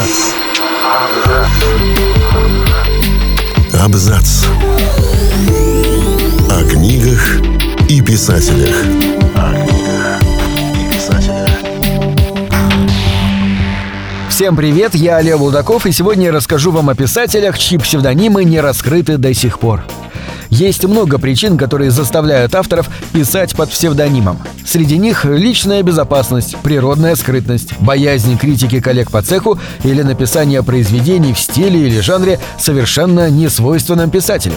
Абзац. Абзац. О книгах и писателях. О книгах и писателях. Всем привет, я Олег Булдаков, и сегодня я расскажу вам о писателях, чьи псевдонимы не раскрыты до сих пор. Есть много причин, которые заставляют авторов писать под псевдонимом. Среди них личная безопасность, природная скрытность, боязнь критики коллег по цеху или написание произведений в стиле или жанре, совершенно несвойственном писателю.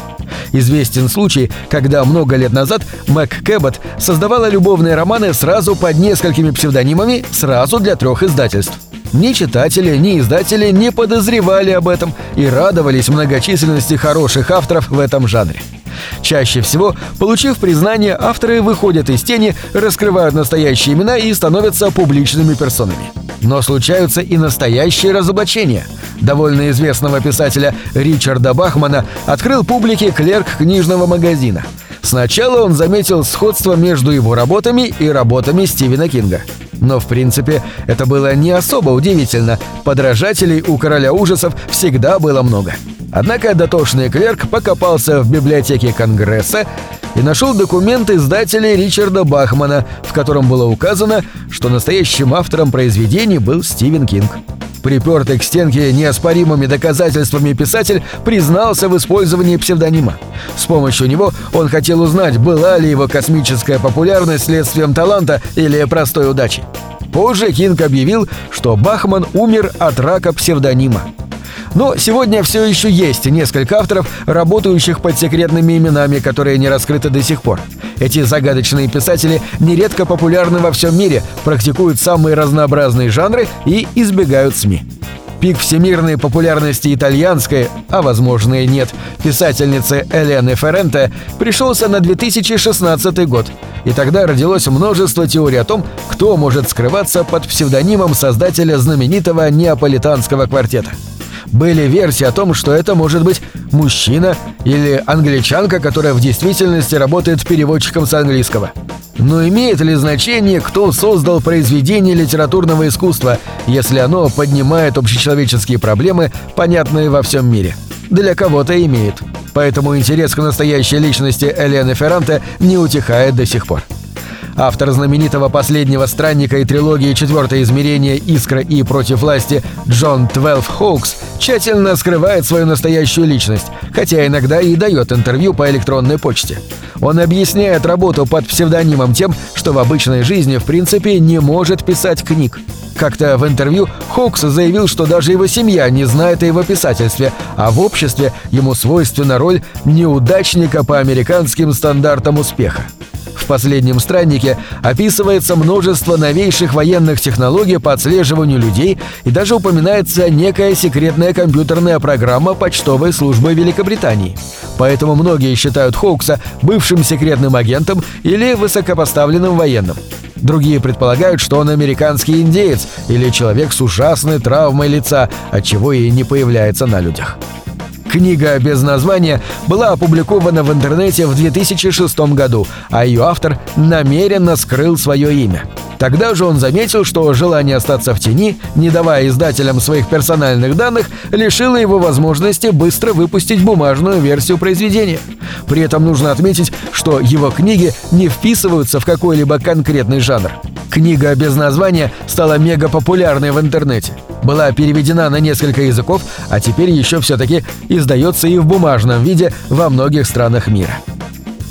Известен случай, когда много лет назад Мэг Кэббот создавала любовные романы сразу под несколькими псевдонимами, сразу для трех издательств. Ни читатели, ни издатели не подозревали об этом и радовались многочисленности хороших авторов в этом жанре. Чаще всего, получив признание, авторы выходят из тени, раскрывают настоящие имена и становятся публичными персонами. Но случаются и настоящие разоблачения. Довольно известного писателя Ричарда Бахмана открыл публике клерк книжного магазина. Сначала он заметил сходство между его работами и работами Стивена Кинга. Но в принципе это было не особо удивительно. Подражателей у короля ужасов всегда было много. Однако дотошный клерк покопался в библиотеке Конгресса и нашел документ издателя Ричарда Бахмана, в котором было указано, что настоящим автором произведений был Стивен Кинг. Припертый к стенке неоспоримыми доказательствами писатель признался в использовании псевдонима. С помощью него он хотел узнать, была ли его космическая популярность следствием таланта или простой удачи. Позже Кинг объявил, что Бахман умер от рака псевдонима. Но сегодня все еще есть несколько авторов, работающих под секретными именами, которые не раскрыты до сих пор. Эти загадочные писатели нередко популярны во всем мире, практикуют самые разнообразные жанры и избегают СМИ. Пик всемирной популярности итальянской, а возможно и нет, писательницы Элены Ференте пришелся на 2016 год. И тогда родилось множество теорий о том, кто может скрываться под псевдонимом создателя знаменитого неаполитанского квартета. Были версии о том, что это может быть мужчина или англичанка, которая в действительности работает переводчиком с английского. Но имеет ли значение, кто создал произведение литературного искусства, если оно поднимает общечеловеческие проблемы, понятные во всем мире? Для кого-то имеет. Поэтому интерес к настоящей личности Элены Ферранте не утихает до сих пор. Автор знаменитого последнего странника и трилогии «Четвертое измерение. Искра и против власти» Джон Твелф Хоукс тщательно скрывает свою настоящую личность, хотя иногда и дает интервью по электронной почте. Он объясняет работу под псевдонимом тем, что в обычной жизни в принципе не может писать книг. Как-то в интервью Хоукс заявил, что даже его семья не знает о его писательстве, а в обществе ему свойственна роль неудачника по американским стандартам успеха. В последнем страннике описывается множество новейших военных технологий по отслеживанию людей и даже упоминается некая секретная компьютерная программа почтовой службы Великобритании. Поэтому многие считают Хоукса бывшим секретным агентом или высокопоставленным военным. Другие предполагают, что он американский индеец или человек с ужасной травмой лица, отчего и не появляется на людях. Книга без названия была опубликована в интернете в 2006 году, а ее автор намеренно скрыл свое имя. Тогда же он заметил, что желание остаться в тени, не давая издателям своих персональных данных, лишило его возможности быстро выпустить бумажную версию произведения. При этом нужно отметить, что его книги не вписываются в какой-либо конкретный жанр. Книга без названия стала мега популярной в интернете. Была переведена на несколько языков, а теперь еще все-таки издается и в бумажном виде во многих странах мира.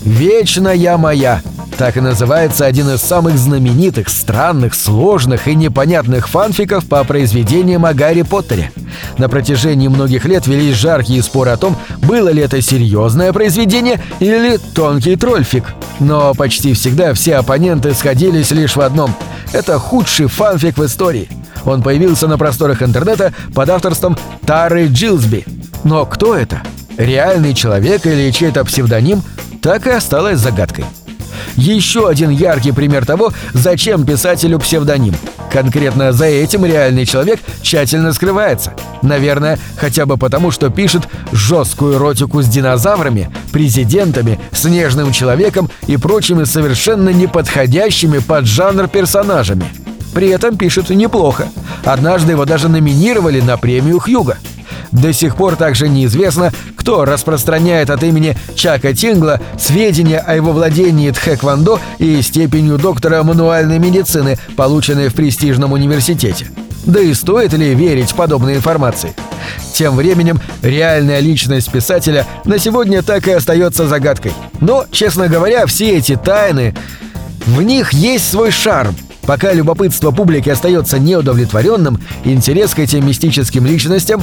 «Вечная моя» Так и называется один из самых знаменитых, странных, сложных и непонятных фанфиков по произведениям о Гарри Поттере. На протяжении многих лет велись жаркие споры о том, было ли это серьезное произведение или тонкий трольфик. Но почти всегда все оппоненты сходились лишь в одном – это худший фанфик в истории. Он появился на просторах интернета под авторством Тары Джилсби. Но кто это? Реальный человек или чей-то псевдоним? Так и осталось загадкой. Еще один яркий пример того, зачем писателю псевдоним. Конкретно за этим реальный человек тщательно скрывается. Наверное, хотя бы потому, что пишет жесткую эротику с динозаврами, президентами, снежным человеком и прочими совершенно неподходящими под жанр персонажами. При этом пишет неплохо. Однажды его даже номинировали на премию Хьюга. До сих пор также неизвестно, кто распространяет от имени Чака Тингла сведения о его владении тхэквондо и степенью доктора мануальной медицины, полученной в престижном университете. Да и стоит ли верить подобной информации? Тем временем реальная личность писателя на сегодня так и остается загадкой. Но, честно говоря, все эти тайны... В них есть свой шарм. Пока любопытство публики остается неудовлетворенным, интерес к этим мистическим личностям